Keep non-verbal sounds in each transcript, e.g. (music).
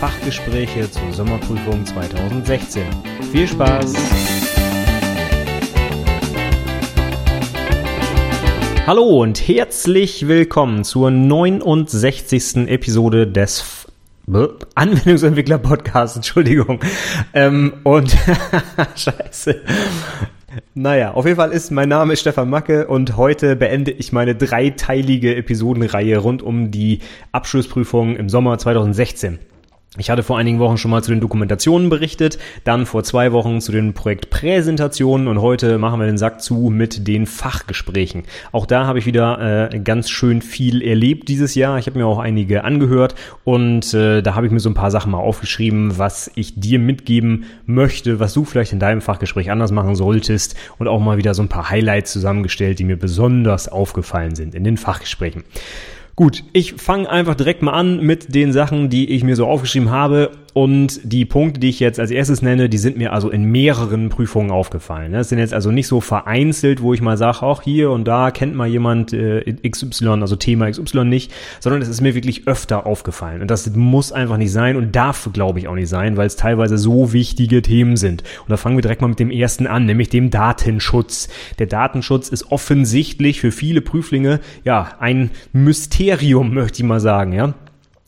Fachgespräche zur Sommerprüfung 2016. Viel Spaß! Hallo und herzlich willkommen zur 69. Episode des Anwendungsentwickler Podcast, Entschuldigung. Ähm, und (laughs) scheiße. Naja, auf jeden Fall ist mein Name Stefan Macke und heute beende ich meine dreiteilige Episodenreihe rund um die Abschlussprüfung im Sommer 2016. Ich hatte vor einigen Wochen schon mal zu den Dokumentationen berichtet, dann vor zwei Wochen zu den Projektpräsentationen und heute machen wir den Sack zu mit den Fachgesprächen. Auch da habe ich wieder äh, ganz schön viel erlebt dieses Jahr. Ich habe mir auch einige angehört und äh, da habe ich mir so ein paar Sachen mal aufgeschrieben, was ich dir mitgeben möchte, was du vielleicht in deinem Fachgespräch anders machen solltest und auch mal wieder so ein paar Highlights zusammengestellt, die mir besonders aufgefallen sind in den Fachgesprächen. Gut, ich fange einfach direkt mal an mit den Sachen, die ich mir so aufgeschrieben habe und die Punkte, die ich jetzt als erstes nenne, die sind mir also in mehreren Prüfungen aufgefallen. Das sind jetzt also nicht so vereinzelt, wo ich mal sage, auch hier und da kennt mal jemand äh, XY, also Thema XY nicht, sondern es ist mir wirklich öfter aufgefallen. Und das muss einfach nicht sein und darf, glaube ich, auch nicht sein, weil es teilweise so wichtige Themen sind. Und da fangen wir direkt mal mit dem ersten an, nämlich dem Datenschutz. Der Datenschutz ist offensichtlich für viele Prüflinge ja ein Mysterium, möchte ich mal sagen, ja.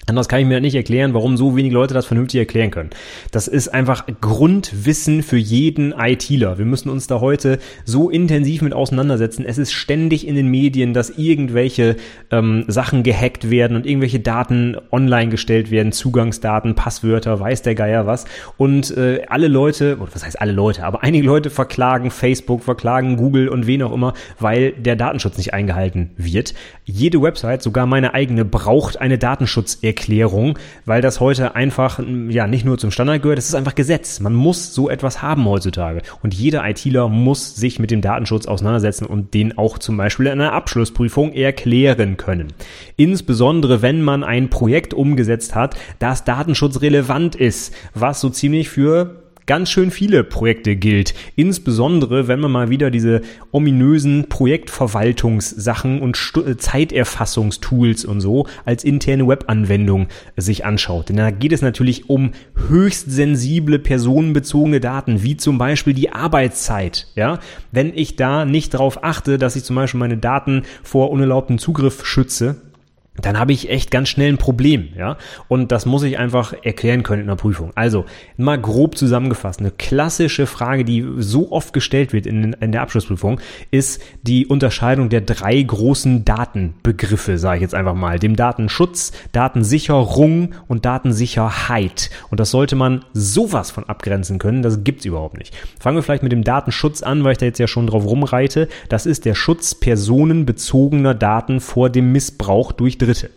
Anders kann ich mir nicht erklären, warum so wenige Leute das vernünftig erklären können. Das ist einfach Grundwissen für jeden ITler. Wir müssen uns da heute so intensiv mit auseinandersetzen. Es ist ständig in den Medien, dass irgendwelche ähm, Sachen gehackt werden und irgendwelche Daten online gestellt werden, Zugangsdaten, Passwörter, weiß der Geier was. Und äh, alle Leute, oder was heißt alle Leute, aber einige Leute verklagen Facebook, verklagen Google und wen auch immer, weil der Datenschutz nicht eingehalten wird. Jede Website, sogar meine eigene, braucht eine Datenschutz Erklärung, weil das heute einfach ja nicht nur zum Standard gehört, das ist einfach Gesetz. Man muss so etwas haben heutzutage. Und jeder ITler muss sich mit dem Datenschutz auseinandersetzen und den auch zum Beispiel in einer Abschlussprüfung erklären können. Insbesondere wenn man ein Projekt umgesetzt hat, das datenschutzrelevant ist, was so ziemlich für ganz schön viele Projekte gilt. Insbesondere, wenn man mal wieder diese ominösen Projektverwaltungssachen und St äh, Zeiterfassungstools und so als interne Webanwendung sich anschaut. Denn da geht es natürlich um höchst sensible personenbezogene Daten, wie zum Beispiel die Arbeitszeit. Ja, wenn ich da nicht darauf achte, dass ich zum Beispiel meine Daten vor unerlaubten Zugriff schütze, dann habe ich echt ganz schnell ein Problem, ja. Und das muss ich einfach erklären können in der Prüfung. Also, mal grob zusammengefasst, eine klassische Frage, die so oft gestellt wird in, in der Abschlussprüfung, ist die Unterscheidung der drei großen Datenbegriffe, sage ich jetzt einfach mal. Dem Datenschutz, Datensicherung und Datensicherheit. Und das sollte man sowas von abgrenzen können, das gibt's überhaupt nicht. Fangen wir vielleicht mit dem Datenschutz an, weil ich da jetzt ja schon drauf rumreite. Das ist der Schutz personenbezogener Daten vor dem Missbrauch durch Dritte.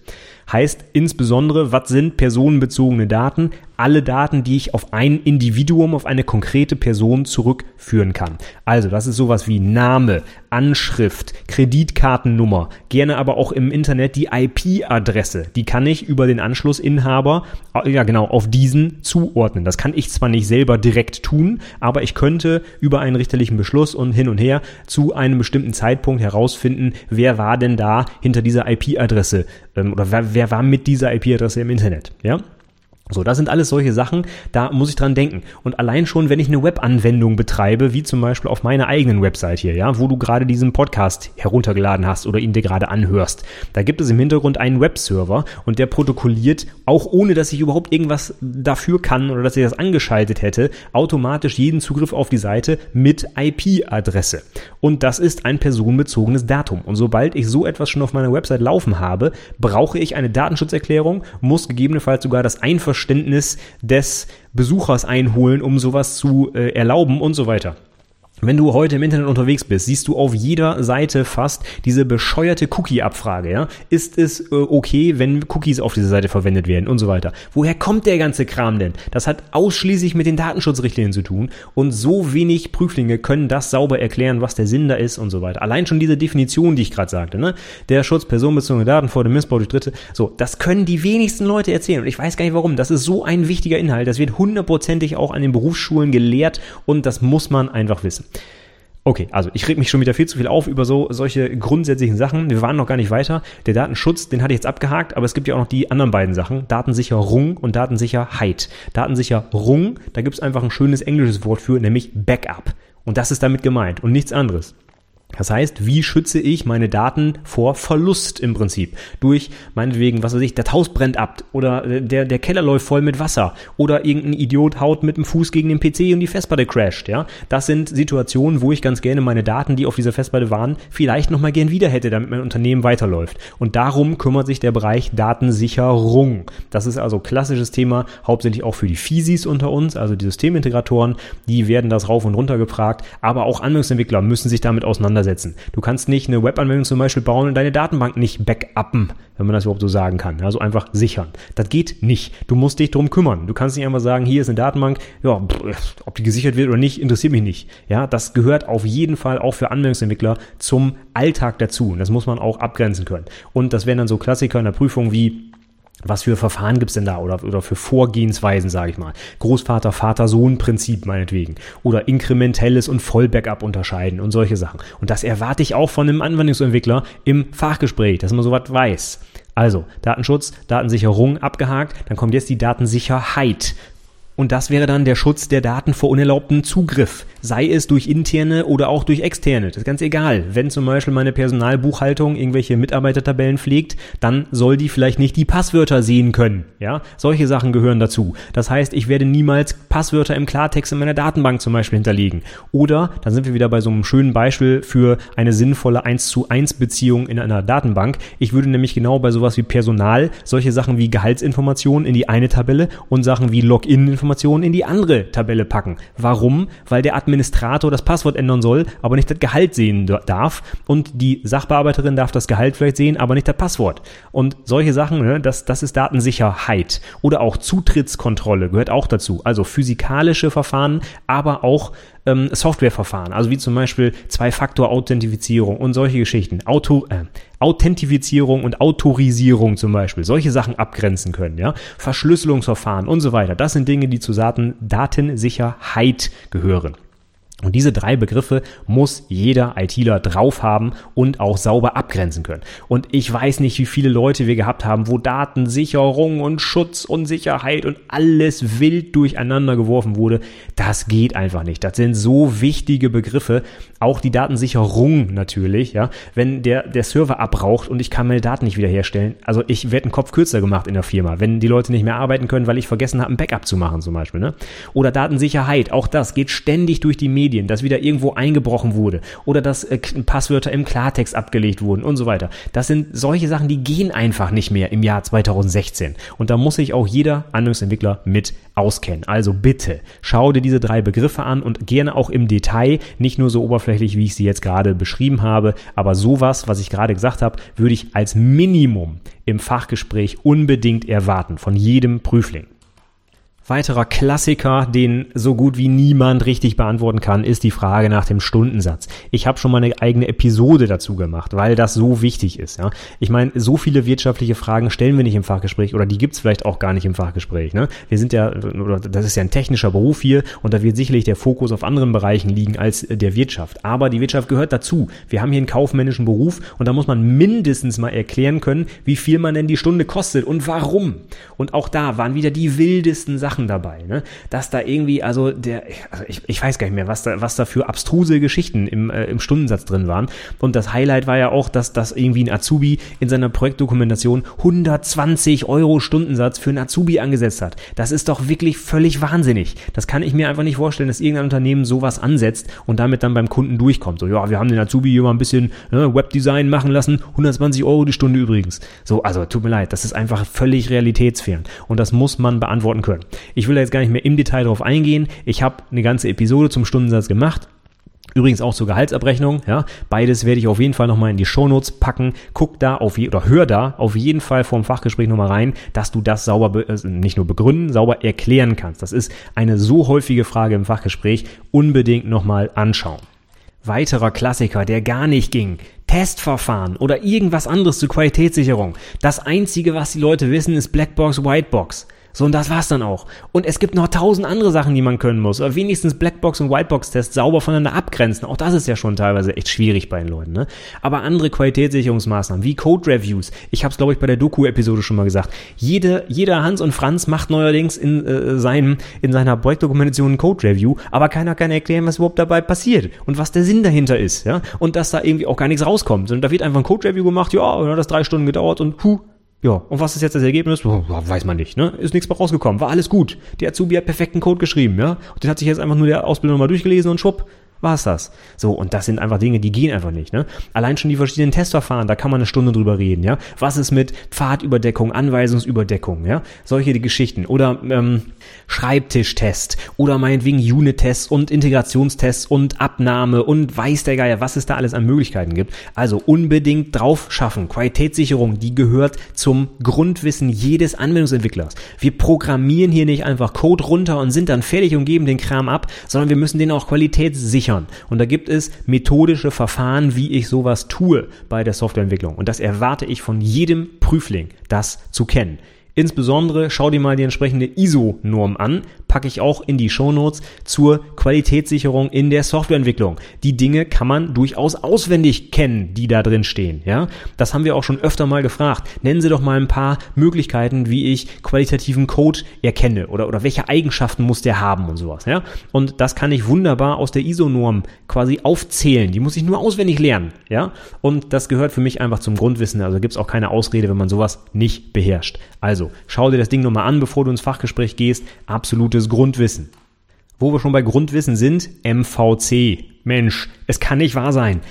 Heißt insbesondere, was sind personenbezogene Daten? Alle Daten, die ich auf ein Individuum, auf eine konkrete Person zurückführen kann. Also, das ist sowas wie Name, Anschrift, Kreditkartennummer, gerne aber auch im Internet die IP-Adresse. Die kann ich über den Anschlussinhaber, äh, ja genau, auf diesen zuordnen. Das kann ich zwar nicht selber direkt tun, aber ich könnte über einen richterlichen Beschluss und hin und her zu einem bestimmten Zeitpunkt herausfinden, wer war denn da hinter dieser IP-Adresse ähm, oder wer, wer war mit dieser IP-Adresse im Internet. Ja? So, das sind alles solche Sachen, da muss ich dran denken. Und allein schon, wenn ich eine Webanwendung betreibe, wie zum Beispiel auf meiner eigenen Website hier, ja, wo du gerade diesen Podcast heruntergeladen hast oder ihn dir gerade anhörst, da gibt es im Hintergrund einen Webserver und der protokolliert, auch ohne dass ich überhaupt irgendwas dafür kann oder dass ich das angeschaltet hätte, automatisch jeden Zugriff auf die Seite mit IP-Adresse. Und das ist ein personenbezogenes Datum. Und sobald ich so etwas schon auf meiner Website laufen habe, brauche ich eine Datenschutzerklärung, muss gegebenenfalls sogar das Einverständnis Einverständnis des Besuchers einholen, um sowas zu äh, erlauben und so weiter. Wenn du heute im Internet unterwegs bist, siehst du auf jeder Seite fast diese bescheuerte Cookie-Abfrage, ja? Ist es äh, okay, wenn Cookies auf dieser Seite verwendet werden und so weiter? Woher kommt der ganze Kram denn? Das hat ausschließlich mit den Datenschutzrichtlinien zu tun und so wenig Prüflinge können das sauber erklären, was der Sinn da ist und so weiter. Allein schon diese Definition, die ich gerade sagte, ne? Der Schutz personenbezogener Daten vor dem Missbrauch durch Dritte. So, das können die wenigsten Leute erzählen und ich weiß gar nicht warum. Das ist so ein wichtiger Inhalt. Das wird hundertprozentig auch an den Berufsschulen gelehrt und das muss man einfach wissen. Okay, also ich reg mich schon wieder viel zu viel auf über so solche grundsätzlichen Sachen. Wir waren noch gar nicht weiter. Der Datenschutz, den hatte ich jetzt abgehakt, aber es gibt ja auch noch die anderen beiden Sachen. Datensicherung und Datensicherheit. Datensicherung, da gibt es einfach ein schönes englisches Wort für, nämlich Backup. Und das ist damit gemeint und nichts anderes. Das heißt, wie schütze ich meine Daten vor Verlust im Prinzip? Durch meinetwegen, was weiß ich, das Haus brennt ab oder der, der Keller läuft voll mit Wasser oder irgendein Idiot haut mit dem Fuß gegen den PC und die Festplatte crasht, ja? Das sind Situationen, wo ich ganz gerne meine Daten, die auf dieser Festplatte waren, vielleicht nochmal gern wieder hätte, damit mein Unternehmen weiterläuft. Und darum kümmert sich der Bereich Datensicherung. Das ist also klassisches Thema, hauptsächlich auch für die Fisis unter uns, also die Systemintegratoren, die werden das rauf und runter gefragt, aber auch Anwendungsentwickler müssen sich damit auseinandersetzen auseinandersetzen. Du kannst nicht eine Webanwendung zum Beispiel bauen und deine Datenbank nicht backuppen, wenn man das überhaupt so sagen kann. Also einfach sichern. Das geht nicht. Du musst dich drum kümmern. Du kannst nicht einfach sagen, hier ist eine Datenbank, ja, ob die gesichert wird oder nicht, interessiert mich nicht. Ja, das gehört auf jeden Fall auch für Anwendungsentwickler zum Alltag dazu. Und das muss man auch abgrenzen können. Und das wären dann so Klassiker in der Prüfung wie was für Verfahren gibt's denn da oder, oder für Vorgehensweisen, sage ich mal. Großvater, Vater, Sohn-Prinzip meinetwegen. Oder inkrementelles und Vollbackup unterscheiden und solche Sachen. Und das erwarte ich auch von einem Anwendungsentwickler im Fachgespräch, dass man sowas weiß. Also, Datenschutz, Datensicherung abgehakt, dann kommt jetzt die Datensicherheit. Und das wäre dann der Schutz der Daten vor unerlaubtem Zugriff, sei es durch interne oder auch durch externe. Das ist ganz egal. Wenn zum Beispiel meine Personalbuchhaltung irgendwelche Mitarbeitertabellen pflegt, dann soll die vielleicht nicht die Passwörter sehen können. Ja, solche Sachen gehören dazu. Das heißt, ich werde niemals Passwörter im Klartext in meiner Datenbank zum Beispiel hinterlegen. Oder, dann sind wir wieder bei so einem schönen Beispiel für eine sinnvolle 1 zu 1 Beziehung in einer Datenbank. Ich würde nämlich genau bei sowas wie Personal solche Sachen wie Gehaltsinformationen in die eine Tabelle und Sachen wie Login-Informationen Informationen in die andere Tabelle packen. Warum? Weil der Administrator das Passwort ändern soll, aber nicht das Gehalt sehen darf und die Sachbearbeiterin darf das Gehalt vielleicht sehen, aber nicht das Passwort. Und solche Sachen, ne, das, das ist Datensicherheit. Oder auch Zutrittskontrolle gehört auch dazu. Also physikalische Verfahren, aber auch ähm, Softwareverfahren, also wie zum Beispiel Zwei-Faktor-Authentifizierung und solche Geschichten, Auto, äh, Authentifizierung und Autorisierung zum Beispiel, solche Sachen abgrenzen können, ja, Verschlüsselungsverfahren und so weiter. Das sind Dinge, die zu Daten, Datensicherheit gehören. Und diese drei Begriffe muss jeder ITler drauf haben und auch sauber abgrenzen können. Und ich weiß nicht, wie viele Leute wir gehabt haben, wo Datensicherung und Schutz und Sicherheit und alles wild durcheinander geworfen wurde. Das geht einfach nicht. Das sind so wichtige Begriffe. Auch die Datensicherung natürlich, ja. Wenn der, der Server abraucht und ich kann meine Daten nicht wiederherstellen. Also ich werde einen Kopf kürzer gemacht in der Firma, wenn die Leute nicht mehr arbeiten können, weil ich vergessen habe, ein Backup zu machen zum Beispiel, ne? Oder Datensicherheit. Auch das geht ständig durch die Medien Medien, dass wieder irgendwo eingebrochen wurde oder dass äh, Passwörter im Klartext abgelegt wurden und so weiter. Das sind solche Sachen, die gehen einfach nicht mehr im Jahr 2016. Und da muss sich auch jeder Anwendungsentwickler mit auskennen. Also bitte, schau dir diese drei Begriffe an und gerne auch im Detail, nicht nur so oberflächlich, wie ich sie jetzt gerade beschrieben habe, aber sowas, was ich gerade gesagt habe, würde ich als Minimum im Fachgespräch unbedingt erwarten von jedem Prüfling. Weiterer Klassiker, den so gut wie niemand richtig beantworten kann, ist die Frage nach dem Stundensatz. Ich habe schon mal eine eigene Episode dazu gemacht, weil das so wichtig ist. Ja? Ich meine, so viele wirtschaftliche Fragen stellen wir nicht im Fachgespräch oder die gibt's vielleicht auch gar nicht im Fachgespräch. Ne? Wir sind ja, das ist ja ein technischer Beruf hier und da wird sicherlich der Fokus auf anderen Bereichen liegen als der Wirtschaft. Aber die Wirtschaft gehört dazu. Wir haben hier einen kaufmännischen Beruf und da muss man mindestens mal erklären können, wie viel man denn die Stunde kostet und warum. Und auch da waren wieder die wildesten Sachen Sachen dabei, ne? Dass da irgendwie, also der, also ich, ich weiß gar nicht mehr, was da, was da für abstruse Geschichten im, äh, im Stundensatz drin waren. Und das Highlight war ja auch, dass das irgendwie ein Azubi in seiner Projektdokumentation 120 Euro Stundensatz für einen Azubi angesetzt hat. Das ist doch wirklich völlig wahnsinnig. Das kann ich mir einfach nicht vorstellen, dass irgendein Unternehmen sowas ansetzt und damit dann beim Kunden durchkommt. So, ja, wir haben den Azubi hier mal ein bisschen ne, Webdesign machen lassen, 120 Euro die Stunde übrigens. So, also tut mir leid, das ist einfach völlig realitätsfern. Und das muss man beantworten können. Ich will da jetzt gar nicht mehr im Detail drauf eingehen. Ich habe eine ganze Episode zum Stundensatz gemacht. Übrigens auch zur Gehaltsabrechnung, ja. Beides werde ich auf jeden Fall nochmal in die Shownotes packen. Guck da auf je, oder hör da auf jeden Fall vorm Fachgespräch nochmal rein, dass du das sauber, äh, nicht nur begründen, sauber erklären kannst. Das ist eine so häufige Frage im Fachgespräch. Unbedingt nochmal anschauen. Weiterer Klassiker, der gar nicht ging. Testverfahren oder irgendwas anderes zur Qualitätssicherung. Das einzige, was die Leute wissen, ist Blackbox, Whitebox. So, und das war's dann auch. Und es gibt noch tausend andere Sachen, die man können muss. Aber wenigstens Blackbox und Whitebox-Tests sauber voneinander abgrenzen. Auch das ist ja schon teilweise echt schwierig bei den Leuten. Ne? Aber andere Qualitätssicherungsmaßnahmen wie Code-Reviews. Ich habe es, glaube ich, bei der Doku-Episode schon mal gesagt. Jede, jeder Hans und Franz macht neuerdings in, äh, seinem, in seiner Projektdokumentation ein Code-Review, aber keiner kann erklären, was überhaupt dabei passiert und was der Sinn dahinter ist. Ja? Und dass da irgendwie auch gar nichts rauskommt. Und da wird einfach ein Code-Review gemacht, ja, dann hat das drei Stunden gedauert und puh, ja, und was ist jetzt das Ergebnis? Weiß man nicht, ne? Ist nichts mehr rausgekommen. War alles gut. Der Azubi hat perfekten Code geschrieben, ja? Und den hat sich jetzt einfach nur der Ausbilder nochmal durchgelesen und schwupp, war es das. So, und das sind einfach Dinge, die gehen einfach nicht. Ne? Allein schon die verschiedenen Testverfahren, da kann man eine Stunde drüber reden. Ja? Was ist mit Pfadüberdeckung, Anweisungsüberdeckung, ja? solche Geschichten. Oder ähm, Schreibtischtest oder meinetwegen Unit-Tests und Integrationstests und Abnahme und weiß der Geier, was es da alles an Möglichkeiten gibt. Also unbedingt drauf schaffen. Qualitätssicherung, die gehört zum Grundwissen jedes Anwendungsentwicklers. Wir programmieren hier nicht einfach Code runter und sind dann fertig und geben den Kram ab, sondern wir müssen den auch qualitätssichern. Und da gibt es methodische Verfahren, wie ich sowas tue bei der Softwareentwicklung. Und das erwarte ich von jedem Prüfling, das zu kennen. Insbesondere schau dir mal die entsprechende ISO-Norm an, packe ich auch in die Shownotes zur Qualitätssicherung in der Softwareentwicklung. Die Dinge kann man durchaus auswendig kennen, die da drin stehen. Ja, das haben wir auch schon öfter mal gefragt. Nennen Sie doch mal ein paar Möglichkeiten, wie ich qualitativen Code erkenne oder oder welche Eigenschaften muss der haben und sowas. Ja, und das kann ich wunderbar aus der ISO-Norm quasi aufzählen. Die muss ich nur auswendig lernen. Ja, und das gehört für mich einfach zum Grundwissen. Also gibt es auch keine Ausrede, wenn man sowas nicht beherrscht. Also schau dir das Ding nochmal an, bevor du ins Fachgespräch gehst. Absolutes Grundwissen. Wo wir schon bei Grundwissen sind, MVC. Mensch, es kann nicht wahr sein.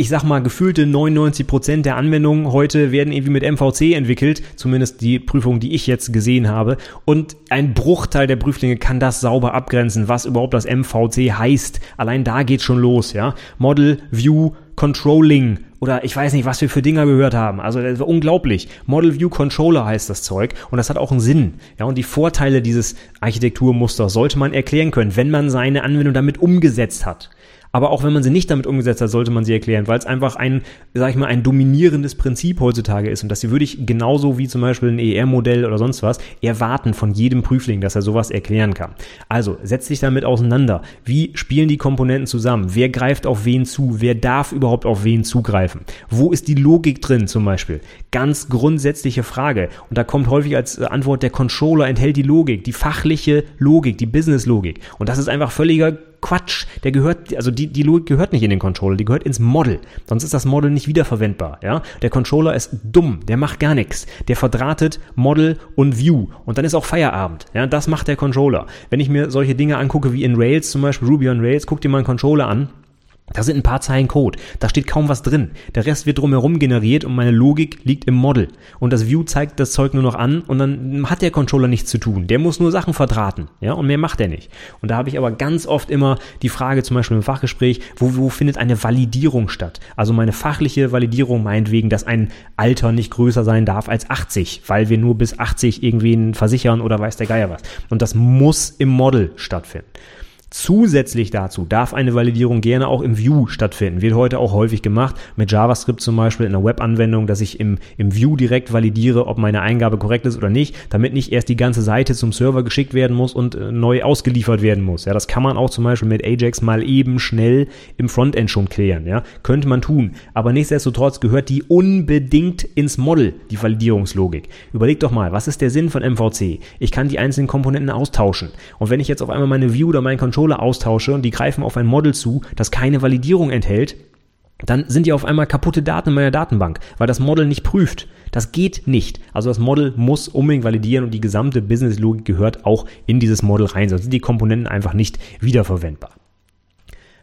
Ich sag mal, gefühlte 99% der Anwendungen heute werden irgendwie mit MVC entwickelt, zumindest die Prüfung, die ich jetzt gesehen habe. Und ein Bruchteil der Prüflinge kann das sauber abgrenzen, was überhaupt das MVC heißt. Allein da geht's schon los, ja. Model, View, Controlling, oder ich weiß nicht, was wir für Dinger gehört haben. Also das war unglaublich. Model View Controller heißt das Zeug und das hat auch einen Sinn. Ja, und die Vorteile dieses Architekturmusters sollte man erklären können, wenn man seine Anwendung damit umgesetzt hat. Aber auch wenn man sie nicht damit umgesetzt hat, sollte man sie erklären, weil es einfach ein, sag ich mal, ein dominierendes Prinzip heutzutage ist. Und das würde ich genauso wie zum Beispiel ein ER-Modell oder sonst was erwarten von jedem Prüfling, dass er sowas erklären kann. Also setz dich damit auseinander. Wie spielen die Komponenten zusammen? Wer greift auf wen zu? Wer darf überhaupt auf wen zugreifen? Wo ist die Logik drin zum Beispiel? Ganz grundsätzliche Frage. Und da kommt häufig als Antwort der Controller enthält die Logik, die fachliche Logik, die Business-Logik. Und das ist einfach völliger Quatsch. Der gehört, also die, die Logik gehört nicht in den Controller, die gehört ins Model. Sonst ist das Model nicht wiederverwendbar, ja. Der Controller ist dumm, der macht gar nichts. Der verdrahtet Model und View. Und dann ist auch Feierabend, ja. Das macht der Controller. Wenn ich mir solche Dinge angucke wie in Rails, zum Beispiel Ruby on Rails, guck dir mal einen Controller an da sind ein paar Zeilen Code. Da steht kaum was drin. Der Rest wird drumherum generiert und meine Logik liegt im Model. Und das View zeigt das Zeug nur noch an und dann hat der Controller nichts zu tun. Der muss nur Sachen verdrahten. Ja, und mehr macht er nicht. Und da habe ich aber ganz oft immer die Frage, zum Beispiel im Fachgespräch, wo, wo findet eine Validierung statt? Also meine fachliche Validierung meinetwegen, dass ein Alter nicht größer sein darf als 80, weil wir nur bis 80 irgendwen versichern oder weiß der Geier was. Und das muss im Model stattfinden. Zusätzlich dazu darf eine Validierung gerne auch im View stattfinden. Wird heute auch häufig gemacht, mit JavaScript zum Beispiel in einer Webanwendung, dass ich im, im View direkt validiere, ob meine Eingabe korrekt ist oder nicht, damit nicht erst die ganze Seite zum Server geschickt werden muss und äh, neu ausgeliefert werden muss. Ja, das kann man auch zum Beispiel mit Ajax mal eben schnell im Frontend schon klären. Ja, könnte man tun. Aber nichtsdestotrotz gehört die unbedingt ins Model, die Validierungslogik. Überleg doch mal, was ist der Sinn von MVC? Ich kann die einzelnen Komponenten austauschen. Und wenn ich jetzt auf einmal meine View oder mein Control Controller austausche und die greifen auf ein Model zu, das keine Validierung enthält, dann sind die auf einmal kaputte Daten in meiner Datenbank, weil das Model nicht prüft. Das geht nicht. Also das Model muss unbedingt validieren und die gesamte Business-Logik gehört auch in dieses Model rein, sonst sind die Komponenten einfach nicht wiederverwendbar.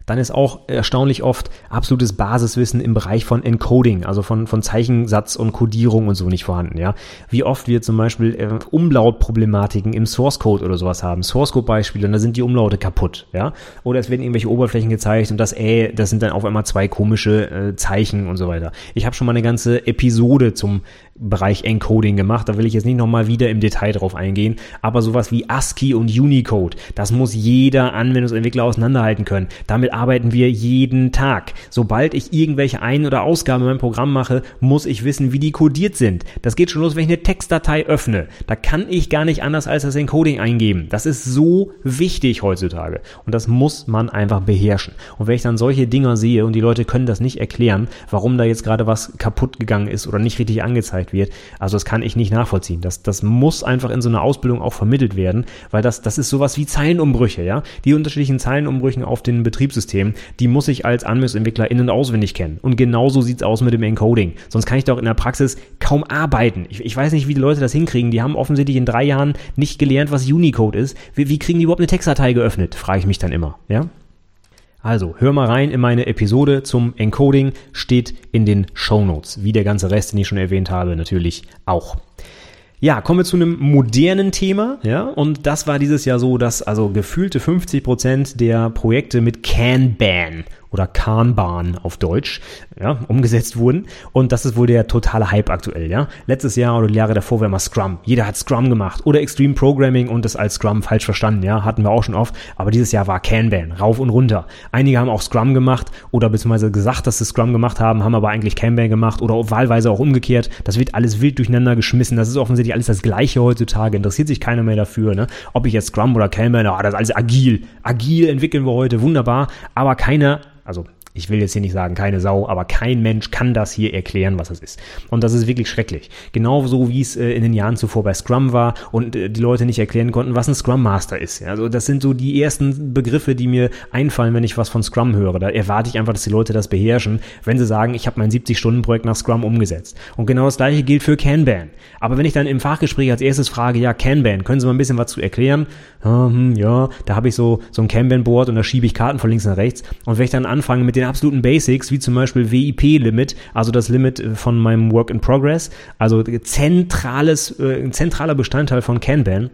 Dann ist auch erstaunlich oft absolutes Basiswissen im Bereich von Encoding, also von, von Zeichensatz und Codierung und so nicht vorhanden, ja. Wie oft wir zum Beispiel äh, Umlautproblematiken im Source Code oder sowas haben. Source Code Beispiele und da sind die Umlaute kaputt, ja. Oder es werden irgendwelche Oberflächen gezeigt und das äh, das sind dann auf einmal zwei komische äh, Zeichen und so weiter. Ich habe schon mal eine ganze Episode zum Bereich Encoding gemacht. Da will ich jetzt nicht nochmal wieder im Detail drauf eingehen. Aber sowas wie ASCII und Unicode, das muss jeder Anwendungsentwickler auseinanderhalten können. Damit arbeiten wir jeden Tag. Sobald ich irgendwelche Ein- oder Ausgaben in meinem Programm mache, muss ich wissen, wie die codiert sind. Das geht schon los, wenn ich eine Textdatei öffne. Da kann ich gar nicht anders als das Encoding eingeben. Das ist so wichtig heutzutage. Und das muss man einfach beherrschen. Und wenn ich dann solche Dinger sehe und die Leute können das nicht erklären, warum da jetzt gerade was kaputt gegangen ist oder nicht richtig angezeigt gezeigt wird. Also das kann ich nicht nachvollziehen. Das, das muss einfach in so einer Ausbildung auch vermittelt werden, weil das, das ist sowas wie Zeilenumbrüche, ja. Die unterschiedlichen Zeilenumbrüchen auf den Betriebssystemen, die muss ich als Anwendungsentwickler in- und auswendig kennen. Und genauso sieht's aus mit dem Encoding. Sonst kann ich doch in der Praxis kaum arbeiten. Ich, ich weiß nicht, wie die Leute das hinkriegen. Die haben offensichtlich in drei Jahren nicht gelernt, was Unicode ist. Wie, wie kriegen die überhaupt eine Textdatei geöffnet? Frage ich mich dann immer, ja. Also, hör mal rein in meine Episode zum Encoding, steht in den Show Notes. Wie der ganze Rest, den ich schon erwähnt habe, natürlich auch. Ja, kommen wir zu einem modernen Thema, ja, und das war dieses Jahr so, dass also gefühlte 50 Prozent der Projekte mit Kanban oder Kanban auf Deutsch, ja, umgesetzt wurden. Und das ist wohl der totale Hype aktuell, ja. Letztes Jahr oder die Jahre davor war mal Scrum. Jeder hat Scrum gemacht oder Extreme Programming und das als Scrum falsch verstanden, ja. Hatten wir auch schon oft. Aber dieses Jahr war Kanban, rauf und runter. Einige haben auch Scrum gemacht oder beziehungsweise gesagt, dass sie Scrum gemacht haben, haben aber eigentlich Kanban gemacht oder wahlweise auch umgekehrt. Das wird alles wild durcheinander geschmissen. Das ist offensichtlich alles das Gleiche heutzutage. Interessiert sich keiner mehr dafür, ne. Ob ich jetzt Scrum oder Kanban, ah, das ist alles agil. Agil entwickeln wir heute, wunderbar. Aber keiner also ich will jetzt hier nicht sagen, keine Sau, aber kein Mensch kann das hier erklären, was es ist. Und das ist wirklich schrecklich. Genauso wie es äh, in den Jahren zuvor bei Scrum war und äh, die Leute nicht erklären konnten, was ein Scrum Master ist. Also das sind so die ersten Begriffe, die mir einfallen, wenn ich was von Scrum höre. Da erwarte ich einfach, dass die Leute das beherrschen, wenn sie sagen, ich habe mein 70-Stunden-Projekt nach Scrum umgesetzt. Und genau das gleiche gilt für Kanban. Aber wenn ich dann im Fachgespräch als erstes frage, ja, Kanban, können Sie mal ein bisschen was zu erklären? Hm, ja, da habe ich so, so ein Kanban-Board und da schiebe ich Karten von links nach rechts. Und wenn ich dann anfange mit den absoluten Basics, wie zum Beispiel WIP-Limit, also das Limit äh, von meinem Work in Progress, also zentrales, äh, zentraler Bestandteil von Kanban,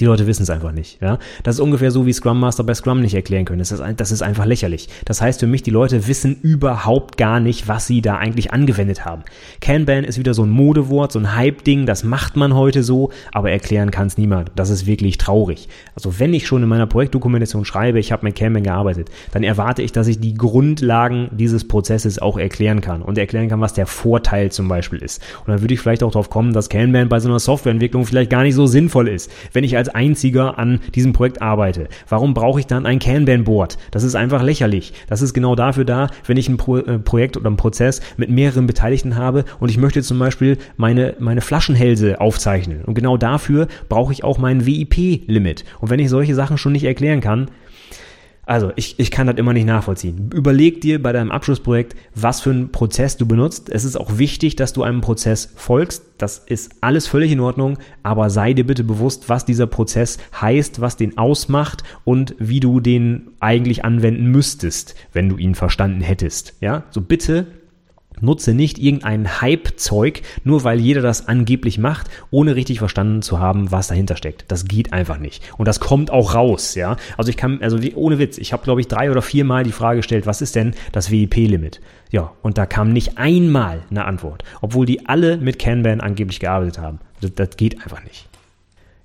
die Leute wissen es einfach nicht. Ja? Das ist ungefähr so, wie Scrum Master bei Scrum nicht erklären können. Das ist, das ist einfach lächerlich. Das heißt für mich, die Leute wissen überhaupt gar nicht, was sie da eigentlich angewendet haben. Kanban ist wieder so ein Modewort, so ein Hype-Ding, das macht man heute so, aber erklären kann es niemand. Das ist wirklich traurig. Also wenn ich schon in meiner Projektdokumentation schreibe, ich habe mit Kanban gearbeitet, dann erwarte ich, dass ich die Grundlagen dieses Prozesses auch erklären kann und erklären kann, was der Vorteil zum Beispiel ist. Und dann würde ich vielleicht auch darauf kommen, dass Kanban bei so einer Softwareentwicklung vielleicht gar nicht so sinnvoll ist. Wenn ich als einziger an diesem Projekt arbeite. Warum brauche ich dann ein Kanban-Board? Das ist einfach lächerlich. Das ist genau dafür da, wenn ich ein Pro äh, Projekt oder ein Prozess mit mehreren Beteiligten habe und ich möchte zum Beispiel meine, meine Flaschenhälse aufzeichnen. Und genau dafür brauche ich auch mein WIP-Limit. Und wenn ich solche Sachen schon nicht erklären kann, also, ich, ich kann das immer nicht nachvollziehen. Überleg dir bei deinem Abschlussprojekt, was für einen Prozess du benutzt. Es ist auch wichtig, dass du einem Prozess folgst. Das ist alles völlig in Ordnung, aber sei dir bitte bewusst, was dieser Prozess heißt, was den ausmacht und wie du den eigentlich anwenden müsstest, wenn du ihn verstanden hättest. Ja, so bitte Nutze nicht irgendein Hype-Zeug, nur weil jeder das angeblich macht, ohne richtig verstanden zu haben, was dahinter steckt. Das geht einfach nicht. Und das kommt auch raus, ja. Also ich kann, also ohne Witz, ich habe, glaube ich, drei oder viermal die Frage gestellt, was ist denn das WIP-Limit? Ja, und da kam nicht einmal eine Antwort, obwohl die alle mit Kanban angeblich gearbeitet haben. Das, das geht einfach nicht.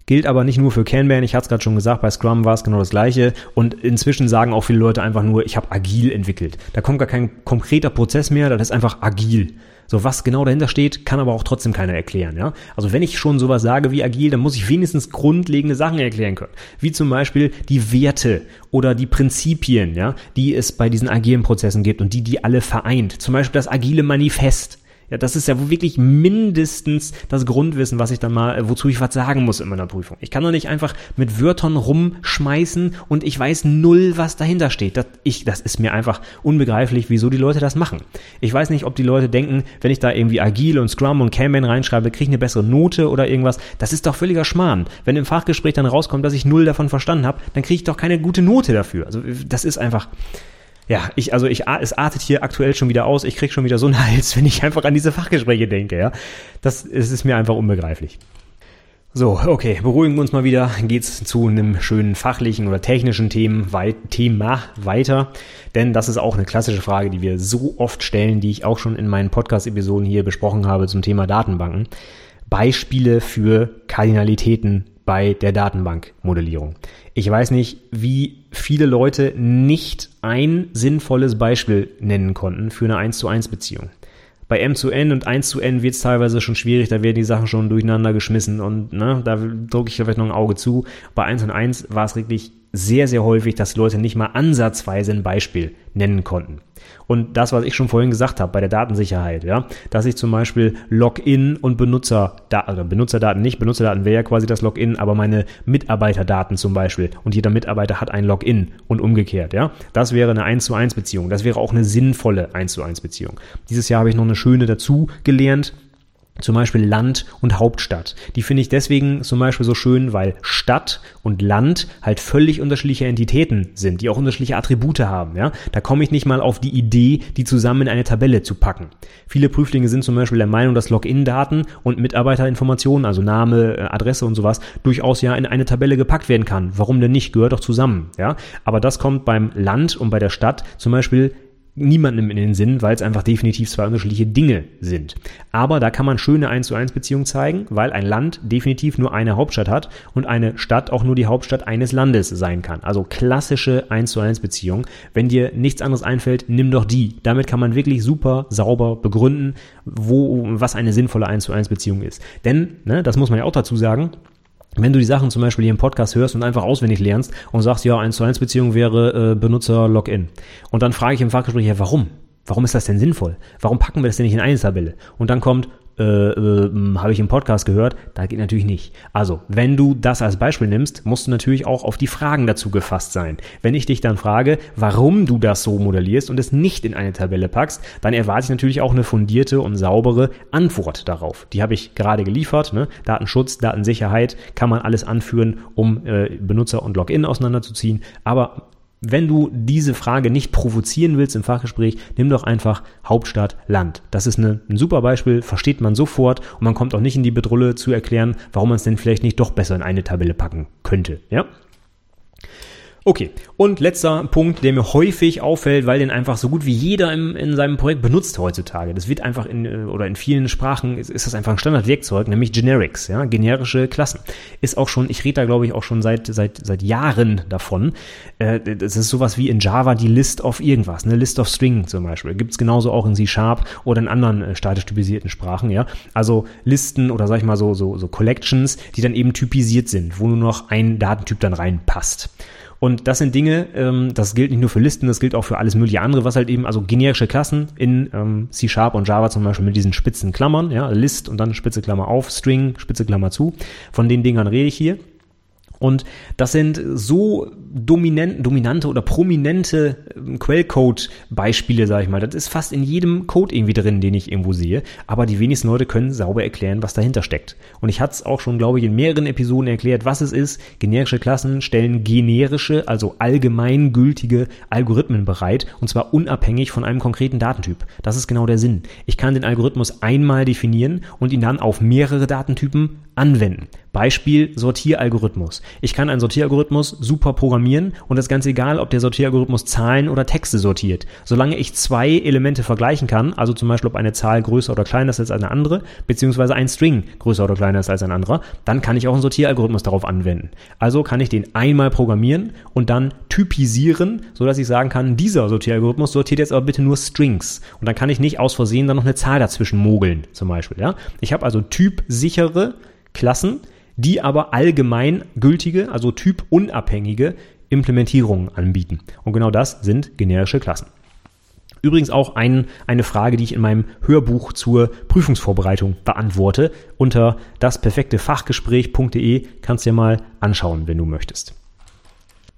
Gilt aber nicht nur für Kanban, ich hatte es gerade schon gesagt, bei Scrum war es genau das gleiche. Und inzwischen sagen auch viele Leute einfach nur, ich habe agil entwickelt. Da kommt gar kein konkreter Prozess mehr, das ist einfach agil. So, was genau dahinter steht, kann aber auch trotzdem keiner erklären, ja. Also wenn ich schon sowas sage wie agil, dann muss ich wenigstens grundlegende Sachen erklären können. Wie zum Beispiel die Werte oder die Prinzipien, ja, die es bei diesen agilen Prozessen gibt und die die alle vereint. Zum Beispiel das agile Manifest. Ja, das ist ja wirklich mindestens das Grundwissen, was ich dann mal, äh, wozu ich was sagen muss in meiner Prüfung. Ich kann doch nicht einfach mit Wörtern rumschmeißen und ich weiß null, was dahinter steht. Das, ich, das ist mir einfach unbegreiflich, wieso die Leute das machen. Ich weiß nicht, ob die Leute denken, wenn ich da irgendwie Agile und Scrum und Kanban reinschreibe, kriege ich eine bessere Note oder irgendwas. Das ist doch völliger Schmarrn. Wenn im Fachgespräch dann rauskommt, dass ich null davon verstanden habe, dann kriege ich doch keine gute Note dafür. Also das ist einfach, Ja, ich, also ich, es artet hier aktuell schon wieder aus. Ich krieg schon wieder so einen (laughs) Hals, wenn ich einfach an diese Fachgespräche denke, ja. Das, es ist mir einfach unbegreiflich. So, okay, beruhigen wir uns mal wieder. Geht's zu einem schönen fachlichen oder technischen Themen, weit, Thema weiter. Denn das ist auch eine klassische Frage, die wir so oft stellen, die ich auch schon in meinen Podcast-Episoden hier besprochen habe zum Thema Datenbanken. Beispiele für Kardinalitäten bei der Datenbankmodellierung. Ich weiß nicht, wie viele Leute nicht ein sinnvolles Beispiel nennen konnten für eine 1 zu 1 Beziehung bei M zu N und 1 zu N wird es teilweise schon schwierig, da werden die Sachen schon durcheinander geschmissen und ne, da drücke ich vielleicht noch ein Auge zu. Bei 1 und 1 war es wirklich sehr, sehr häufig, dass Leute nicht mal ansatzweise ein Beispiel nennen konnten. Und das, was ich schon vorhin gesagt habe bei der Datensicherheit, ja, dass ich zum Beispiel Login und Benutzerdaten, also Benutzerdaten nicht, Benutzerdaten wäre ja quasi das Login, aber meine Mitarbeiterdaten zum Beispiel und jeder Mitarbeiter hat ein Login und umgekehrt, ja, das wäre eine 1 zu 1 Beziehung. Das wäre auch eine sinnvolle 1 zu 1 Beziehung. Dieses Jahr habe ich noch eine schöne dazu gelernt zum Beispiel Land und Hauptstadt. Die finde ich deswegen zum Beispiel so schön, weil Stadt und Land halt völlig unterschiedliche Entitäten sind, die auch unterschiedliche Attribute haben. Ja? Da komme ich nicht mal auf die Idee, die zusammen in eine Tabelle zu packen. Viele Prüflinge sind zum Beispiel der Meinung, dass Login-Daten und Mitarbeiterinformationen, also Name, äh, Adresse und sowas, durchaus ja in eine Tabelle gepackt werden kann. Warum denn nicht? Gehört doch zusammen. Ja? Aber das kommt beim Land und bei der Stadt zum Beispiel niemandem in den Sinn, weil es einfach definitiv zwei unterschiedliche Dinge sind. Aber da kann man schöne 1 zu 1 Beziehungen zeigen, weil ein Land definitiv nur eine Hauptstadt hat und eine Stadt auch nur die Hauptstadt eines Landes sein kann. Also klassische 1 zu 1 Beziehung. Wenn dir nichts anderes einfällt, nimm doch die. Damit kann man wirklich super sauber begründen, wo, was eine sinnvolle 1 zu 1 Beziehung ist. Denn, ne, das muss man ja auch dazu sagen, wenn du die Sachen zum Beispiel hier im Podcast hörst und einfach auswendig lernst und sagst, ja, 1 zu 1 Beziehung wäre äh, Benutzer-Login. Und dann frage ich im Fachgespräch, ja, warum? Warum ist das denn sinnvoll? Warum packen wir das denn nicht in eine Tabelle? Und dann kommt, äh, äh, habe ich im Podcast gehört, da geht natürlich nicht. Also, wenn du das als Beispiel nimmst, musst du natürlich auch auf die Fragen dazu gefasst sein. Wenn ich dich dann frage, warum du das so modellierst und es nicht in eine Tabelle packst, dann erwarte ich natürlich auch eine fundierte und saubere Antwort darauf. Die habe ich gerade geliefert. Ne? Datenschutz, Datensicherheit kann man alles anführen, um äh, Benutzer und Login auseinanderzuziehen. Aber wenn du diese Frage nicht provozieren willst im Fachgespräch, nimm doch einfach Hauptstadt, Land. Das ist eine, ein super Beispiel, versteht man sofort und man kommt auch nicht in die Bedrulle zu erklären, warum man es denn vielleicht nicht doch besser in eine Tabelle packen könnte. Ja? Okay, und letzter Punkt, der mir häufig auffällt, weil den einfach so gut wie jeder im, in seinem Projekt benutzt heutzutage. Das wird einfach in, äh, oder in vielen Sprachen ist, ist das einfach ein Standardwerkzeug, nämlich Generics, ja, generische Klassen. Ist auch schon, ich rede da glaube ich auch schon seit, seit, seit Jahren davon. Äh, das ist sowas wie in Java die List of irgendwas, eine List of String zum Beispiel. Gibt's genauso auch in C-Sharp oder in anderen äh, statisch typisierten Sprachen, ja. Also Listen oder sag ich mal so, so, so Collections, die dann eben typisiert sind, wo nur noch ein Datentyp dann reinpasst. Und das sind Dinge, ähm, das gilt nicht nur für Listen, das gilt auch für alles mögliche andere, was halt eben, also generische Klassen in ähm, C-Sharp und Java zum Beispiel mit diesen spitzen Klammern, ja, List und dann Spitze Klammer auf, String, Spitze Klammer zu. Von den Dingern rede ich hier. Und das sind so dominant, dominante oder prominente ähm, Quellcode-Beispiele, sage ich mal. Das ist fast in jedem Code irgendwie drin, den ich irgendwo sehe. Aber die wenigsten Leute können sauber erklären, was dahinter steckt. Und ich hatte es auch schon, glaube ich, in mehreren Episoden erklärt, was es ist. Generische Klassen stellen generische, also allgemeingültige Algorithmen bereit. Und zwar unabhängig von einem konkreten Datentyp. Das ist genau der Sinn. Ich kann den Algorithmus einmal definieren und ihn dann auf mehrere Datentypen anwenden. Beispiel Sortieralgorithmus. Ich kann einen Sortieralgorithmus super programmieren und das ist ganz egal, ob der Sortieralgorithmus Zahlen oder Texte sortiert. Solange ich zwei Elemente vergleichen kann, also zum Beispiel ob eine Zahl größer oder kleiner ist als eine andere, beziehungsweise ein String größer oder kleiner ist als ein anderer, dann kann ich auch einen Sortieralgorithmus darauf anwenden. Also kann ich den einmal programmieren und dann typisieren, so dass ich sagen kann, dieser Sortieralgorithmus sortiert jetzt aber bitte nur Strings. Und dann kann ich nicht aus Versehen dann noch eine Zahl dazwischen mogeln, zum Beispiel. Ja? Ich habe also typsichere Klassen, die aber allgemein gültige, also typunabhängige Implementierungen anbieten. Und genau das sind generische Klassen. Übrigens auch ein, eine Frage, die ich in meinem Hörbuch zur Prüfungsvorbereitung beantworte. Unter dasperfektefachgespräch.de kannst du dir mal anschauen, wenn du möchtest.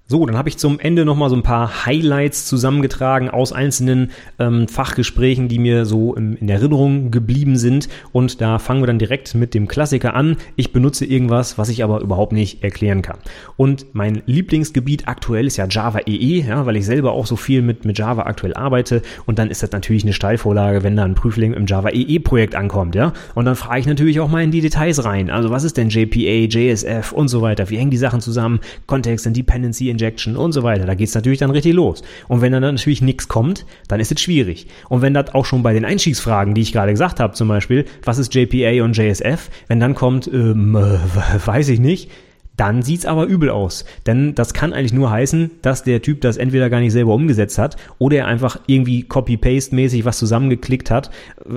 So, dann habe ich zum Ende nochmal so ein paar Highlights zusammengetragen aus einzelnen ähm, Fachgesprächen, die mir so im, in Erinnerung geblieben sind. Und da fangen wir dann direkt mit dem Klassiker an. Ich benutze irgendwas, was ich aber überhaupt nicht erklären kann. Und mein Lieblingsgebiet aktuell ist ja Java EE, e, ja, weil ich selber auch so viel mit, mit Java aktuell arbeite. Und dann ist das natürlich eine Steilvorlage, wenn da ein Prüfling im Java EE-Projekt ankommt, ja. Und dann frage ich natürlich auch mal in die Details rein. Also was ist denn JPA, JSF und so weiter? Wie hängen die Sachen zusammen? Context and Dependency Injection und so weiter. Da geht's natürlich dann richtig los. Und wenn dann natürlich nichts kommt, dann ist es schwierig. Und wenn das auch schon bei den Einstiegsfragen, die ich gerade gesagt habe, zum Beispiel, was ist JPA und JSF, wenn dann kommt, ähm, äh, (laughs) weiß ich nicht, dann sieht's aber übel aus. Denn das kann eigentlich nur heißen, dass der Typ das entweder gar nicht selber umgesetzt hat oder er einfach irgendwie Copy-Paste-mäßig was zusammengeklickt hat,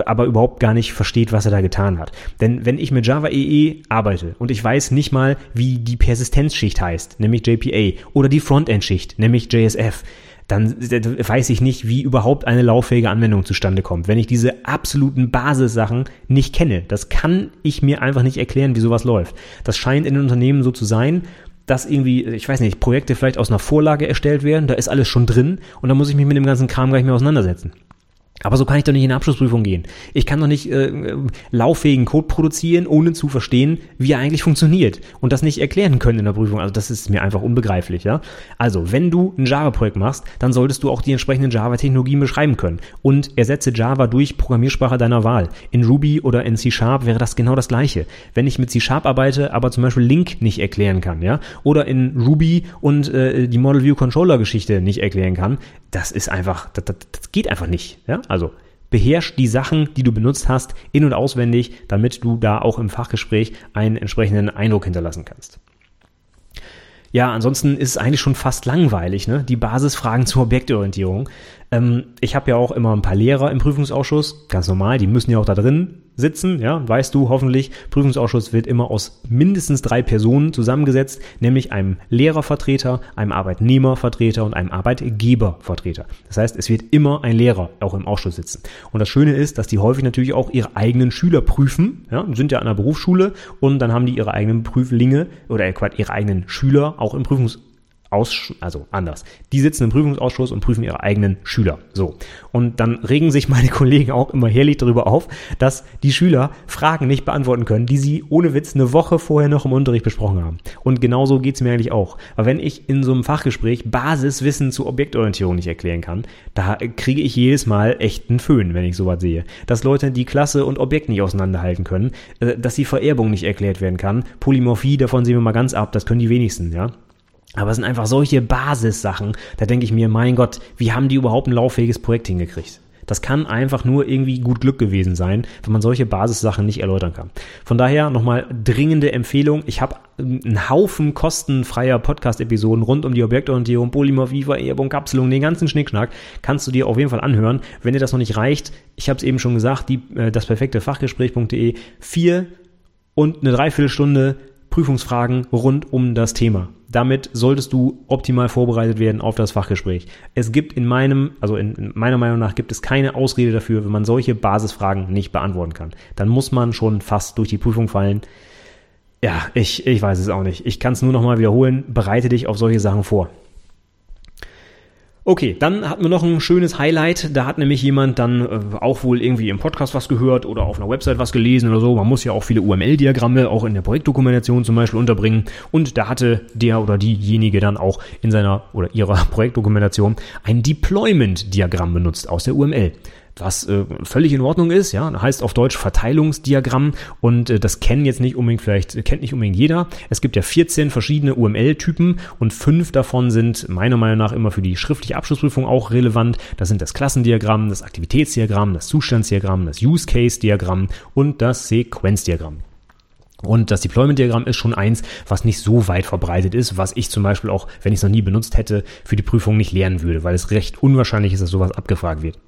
aber überhaupt gar nicht versteht, was er da getan hat. Denn wenn ich mit Java EE e arbeite und ich weiß nicht mal, wie die Persistenzschicht heißt, nämlich JPA, oder die Frontend-Schicht, nämlich JSF, dann weiß ich nicht, wie überhaupt eine lauffähige Anwendung zustande kommt. Wenn ich diese absoluten Basissachen nicht kenne, das kann ich mir einfach nicht erklären, wie sowas läuft. Das scheint in den Unternehmen so zu sein, dass irgendwie, ich weiß nicht, Projekte vielleicht aus einer Vorlage erstellt werden, da ist alles schon drin und da muss ich mich mit dem ganzen Kram gar nicht mehr auseinandersetzen. Aber so kann ich doch nicht in eine Abschlussprüfung gehen. Ich kann doch nicht äh, lauffähigen Code produzieren, ohne zu verstehen, wie er eigentlich funktioniert und das nicht erklären können in der Prüfung. Also das ist mir einfach unbegreiflich, ja. Also, wenn du ein Java-Projekt machst, dann solltest du auch die entsprechenden Java-Technologien beschreiben können und ersetze Java durch Programmiersprache deiner Wahl. In Ruby oder in C Sharp wäre das genau das Gleiche. Wenn ich mit C Sharp arbeite, aber zum Beispiel Link nicht erklären kann, ja, oder in Ruby und äh, die Model View Controller Geschichte nicht erklären kann, das ist einfach, das, das, das geht einfach nicht, ja. Also beherrsch die Sachen, die du benutzt hast, in- und auswendig, damit du da auch im Fachgespräch einen entsprechenden Eindruck hinterlassen kannst. Ja, ansonsten ist es eigentlich schon fast langweilig, ne? Die Basisfragen (laughs) zur Objektorientierung. Ähm, ich habe ja auch immer ein paar Lehrer im Prüfungsausschuss, ganz normal, die müssen ja auch da drin sitzen, ja, weißt du hoffentlich, Prüfungsausschuss wird immer aus mindestens drei Personen zusammengesetzt, nämlich einem Lehrervertreter, einem Arbeitnehmervertreter und einem Arbeitgebervertreter. Das heißt, es wird immer ein Lehrer auch im Ausschuss sitzen. Und das Schöne ist, dass die häufig natürlich auch ihre eigenen Schüler prüfen, ja, sind ja an der Berufsschule und dann haben die ihre eigenen Prüflinge oder ihre eigenen Schüler auch im Prüfungsausschuss Auss also anders. Die sitzen im Prüfungsausschuss und prüfen ihre eigenen Schüler. So. Und dann regen sich (laughs) meine Kollegen auch immer herrlich darüber auf, dass die Schüler Fragen nicht beantworten können, die sie ohne Witz eine Woche vorher noch im Unterricht besprochen haben. Und genauso geht's mir eigentlich auch. Weil wenn ich in so einem Fachgespräch Basiswissen zur Objektorientierung nicht erklären kann, da kriege ich jedes Mal echt einen Föhn, wenn ich sowas sehe. Dass Leute die Klasse und Objekt nicht auseinanderhalten können, äh, dass die Vererbung nicht erklärt werden kann, Polymorphie, davon sehen wir mal ganz ab, das können die wenigsten, ja. Aber es sind einfach solche Basissachen, da denke ich mir, mein Gott, wie haben die überhaupt ein lauffähiges Projekt hingekriegt? Das kann einfach nur irgendwie gut Glück gewesen sein, wenn man solche Basissachen nicht erläutern kann. Von daher nochmal dringende Empfehlung. Ich habe einen Haufen kostenfreier Podcast-Episoden rund um die Objektorientierung, Polymorphie, Vererbung, Kapselung, den ganzen Schnickschnack. Kannst du dir auf jeden Fall anhören. Wenn dir das noch nicht reicht, ich habe es eben schon gesagt, die, äh, das perfekte Fachgespräch.de, vier und eine Dreiviertelstunde Prüfungsfragen rund um das Thema. Damit solltest du optimal vorbereitet werden auf das Fachgespräch. Es gibt in meinem, also in meiner Meinung nach gibt es keine Ausrede dafür, wenn man solche Basisfragen nicht beantworten kann. Dann muss man schon fast durch die Prüfung fallen. Ja, ich, ich weiß es auch nicht. Ich kann es nur nochmal wiederholen. Bereite dich auf solche Sachen vor. Okay, dann hatten wir noch ein schönes Highlight. Da hat nämlich jemand dann äh, auch wohl irgendwie im Podcast was gehört oder auf einer Website was gelesen oder so. Man muss ja auch viele UML-Diagramme auch in der Projektdokumentation zum Beispiel unterbringen. Und da hatte der oder diejenige dann auch in seiner oder ihrer (laughs) Projektdokumentation ein Deployment-Diagramm benutzt aus der UML was äh, völlig in Ordnung ist, ja, heißt auf Deutsch Verteilungsdiagramm und äh, das kennen jetzt nicht unbedingt, vielleicht kennt nicht unbedingt jeder. Es gibt ja 14 verschiedene UML-Typen und fünf davon sind meiner Meinung nach immer für die schriftliche Abschlussprüfung auch relevant. Das sind das Klassendiagramm, das Aktivitätsdiagramm, das Zustandsdiagramm, das Use-Case-Diagramm und das Sequenzdiagramm. Und das Deployment-Diagramm ist schon eins, was nicht so weit verbreitet ist, was ich zum Beispiel auch, wenn ich es noch nie benutzt hätte, für die Prüfung nicht lernen würde, weil es recht unwahrscheinlich ist, dass sowas abgefragt wird.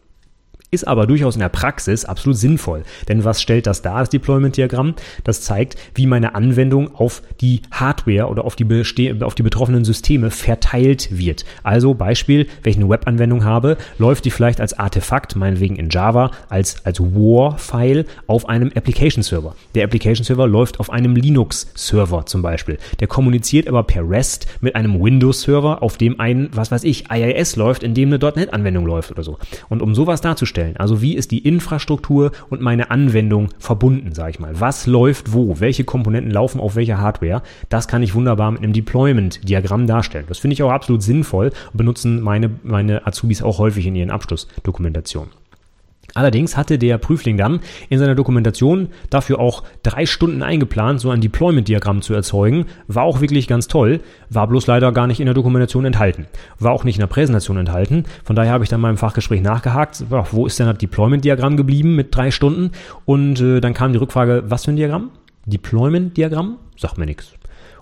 Ist aber durchaus in der Praxis absolut sinnvoll. Denn was stellt das dar, das Deployment-Diagramm? Das zeigt, wie meine Anwendung auf die Hardware oder auf die, auf die betroffenen Systeme verteilt wird. Also Beispiel, wenn ich eine Webanwendung habe, läuft die vielleicht als Artefakt, meinetwegen in Java, als, als WAR-File auf einem Application-Server. Der Application-Server läuft auf einem Linux-Server zum Beispiel. Der kommuniziert aber per REST mit einem Windows-Server, auf dem ein, was weiß ich, IIS läuft, in dem eine .NET-Anwendung läuft oder so. Und um sowas darzustellen, darstellen. Also wie ist die Infrastruktur und meine Anwendung verbunden, sage ich mal. Was läuft wo? Welche Komponenten laufen auf welcher Hardware? Das kann ich wunderbar mit einem Deployment-Diagramm darstellen. Das finde ich auch absolut sinnvoll und benutzen meine, meine Azubis auch häufig in ihren Abschlussdokumentationen. Allerdings hatte der Prüfling dann in seiner Dokumentation dafür auch drei Stunden eingeplant, so ein Deployment-Diagramm zu erzeugen. War auch wirklich ganz toll, war bloß leider gar nicht in der Dokumentation enthalten. War auch nicht in der Präsentation enthalten. Von daher habe ich dann mal im Fachgespräch nachgehakt, wo ist denn das Deployment-Diagramm geblieben mit drei Stunden? Und äh, dann kam die Rückfrage, was für ein Diagramm? Deployment-Diagramm? Sagt mir nichts.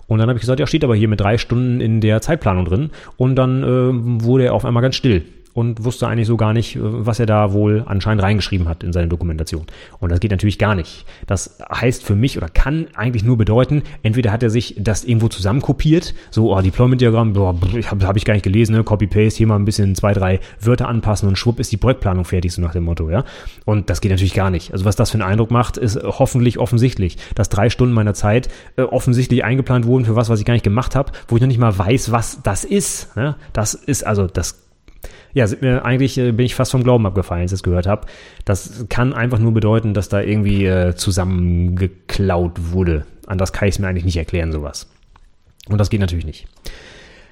Und dann habe ich gesagt, ja, steht aber hier mit drei Stunden in der Zeitplanung drin. Und dann äh, wurde er auf einmal ganz still und wusste eigentlich so gar nicht, äh, was er da wohl anscheinend reingeschrieben hat in seine Dokumentation. Und das geht natürlich gar nicht. Das heißt für mich oder kann eigentlich nur bedeuten, entweder hat er sich das irgendwo zusammenkopiert, so, oh, Deployment-Diagramm, habe hab ich gar nicht gelesen, ne? Copy-Paste, hier mal ein bisschen zwei, drei Wörter anpassen und schwupp ist die Projektplanung fertig, so nach dem Motto, ja. Und das geht natürlich gar nicht. Also was das für einen Eindruck macht, ist hoffentlich offensichtlich, dass drei Stunden meiner Zeit äh, offensichtlich eingeplant wurden für was, was ich gar nicht gemacht habe, wo ich noch nicht mal weiß, was das ist. Ne? Das ist also, das ja, mir, eigentlich äh, bin ich fast vom Glauben abgefallen, als ich das gehört habe. Das kann einfach nur bedeuten, dass da irgendwie äh, zusammengeklaut wurde. Anders kann ich es mir eigentlich nicht erklären, sowas. Und das geht natürlich nicht.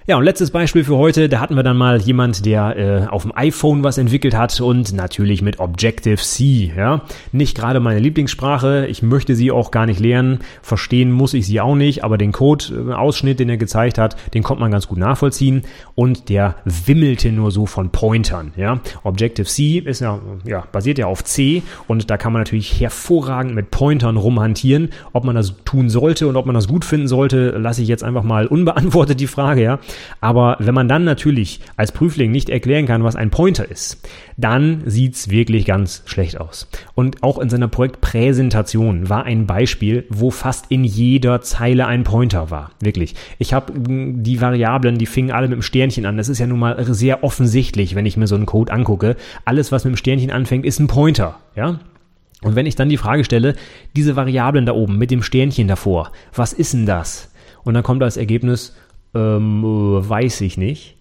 Ja, und letztes Beispiel für heute, da hatten wir dann mal jemand, der äh, auf dem iPhone was entwickelt hat und natürlich mit Objective-C, ja. Nicht gerade meine Lieblingssprache, ich möchte sie auch gar nicht lernen, verstehen muss ich sie auch nicht, aber den Code-Ausschnitt, den er gezeigt hat, den konnte man ganz gut nachvollziehen und der wimmelte nur so von Pointern, ja. Objective-C ist ja, ja, basiert ja auf C und da kann man natürlich hervorragend mit Pointern rumhantieren. Ob man das tun sollte und ob man das gut finden sollte, lasse ich jetzt einfach mal unbeantwortet die Frage, ja. Aber wenn man dann natürlich als Prüfling nicht erklären kann, was ein Pointer ist, dann sieht's wirklich ganz schlecht aus. Und auch in seiner Projektpräsentation war ein Beispiel, wo fast in jeder Zeile ein Pointer war. Wirklich. Ich habe die Variablen, die fingen alle mit dem Sternchen an. Das ist ja nun mal sehr offensichtlich, wenn ich mir so einen Code angucke. Alles, was mit dem Sternchen anfängt, ist ein Pointer. Ja? Und wenn ich dann die Frage stelle, diese Variablen da oben mit dem Sternchen davor, was ist denn das? Und dann kommt als Ergebnis ähm, weiß ich nicht,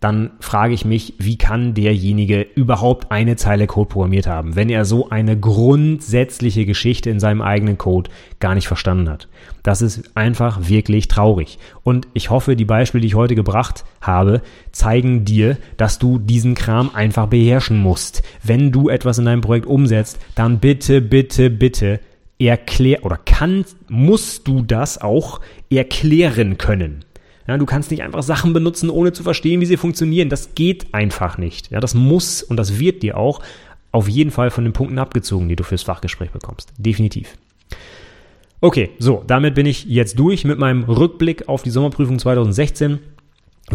dann frage ich mich, wie kann derjenige überhaupt eine Zeile Code programmiert haben, wenn er so eine grundsätzliche Geschichte in seinem eigenen Code gar nicht verstanden hat. Das ist einfach wirklich traurig. Und ich hoffe, die Beispiele, die ich heute gebracht habe, zeigen dir, dass du diesen Kram einfach beherrschen musst. Wenn du etwas in deinem Projekt umsetzt, dann bitte, bitte, bitte erklär oder kann, musst du das auch erklären können. Ja, du kannst nicht einfach Sachen benutzen, ohne zu verstehen, wie sie funktionieren. Das geht einfach nicht. Ja, das muss und das wird dir auch auf jeden Fall von den Punkten abgezogen, die du fürs Fachgespräch bekommst. Definitiv. Okay, so, damit bin ich jetzt durch mit meinem Rückblick auf die Sommerprüfung 2016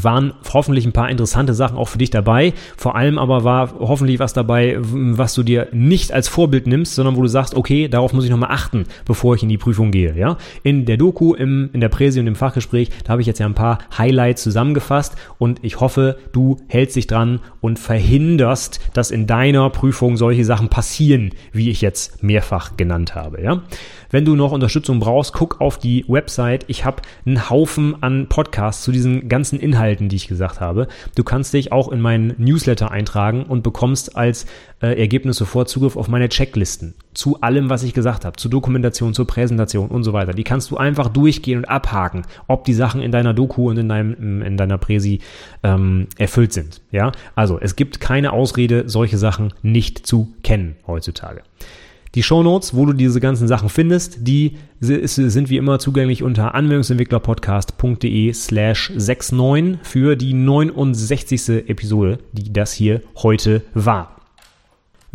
waren hoffentlich ein paar interessante Sachen auch für dich dabei. Vor allem aber war hoffentlich was dabei, was du dir nicht als Vorbild nimmst, sondern wo du sagst, okay, darauf muss ich nochmal achten, bevor ich in die Prüfung gehe. Ja, in der Doku, im, in der Präsi und im Fachgespräch, da habe ich jetzt ja ein paar Highlights zusammengefasst und ich hoffe, du hältst dich dran und verhinderst, dass in deiner Prüfung solche Sachen passieren, wie ich jetzt mehrfach genannt habe. Ja. Wenn du noch Unterstützung brauchst, guck auf die Website. Ich habe einen Haufen an Podcasts zu diesen ganzen Inhalten, die ich gesagt habe. Du kannst dich auch in meinen Newsletter eintragen und bekommst als äh, Ergebnis sofort Zugriff auf meine Checklisten zu allem, was ich gesagt habe, zur Dokumentation, zur Präsentation und so weiter. Die kannst du einfach durchgehen und abhaken, ob die Sachen in deiner Doku und in deinem in deiner Präsi ähm, erfüllt sind. Ja, also es gibt keine Ausrede, solche Sachen nicht zu kennen heutzutage. Die Shownotes, wo du diese ganzen Sachen findest, die sind wie immer zugänglich unter anwendungsentwicklerpodcast.de slash 69 für die 69. Episode, die das hier heute war.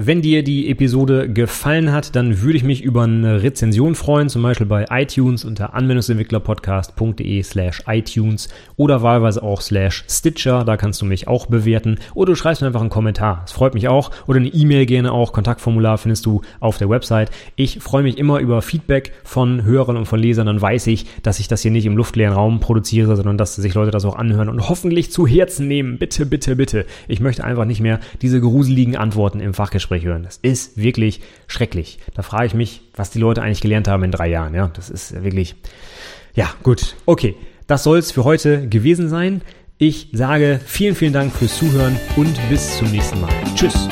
Wenn dir die Episode gefallen hat, dann würde ich mich über eine Rezension freuen, zum Beispiel bei iTunes unter anwendungsentwicklerpodcast.de slash iTunes oder wahlweise auch slash Stitcher, da kannst du mich auch bewerten oder du schreibst mir einfach einen Kommentar, das freut mich auch oder eine E-Mail gerne auch, Kontaktformular findest du auf der Website. Ich freue mich immer über Feedback von Hörern und von Lesern, dann weiß ich, dass ich das hier nicht im luftleeren Raum produziere, sondern dass sich Leute das auch anhören und hoffentlich zu Herzen nehmen. Bitte, bitte, bitte. Ich möchte einfach nicht mehr diese gruseligen Antworten im Fachgespräch Gespräch hören. Das ist wirklich schrecklich. Da frage ich mich, was die Leute eigentlich gelernt haben in drei Jahren. Ja, das ist wirklich, ja, gut. Okay. Das soll es für heute gewesen sein. Ich sage vielen, vielen Dank fürs Zuhören und bis zum nächsten Mal. Tschüss.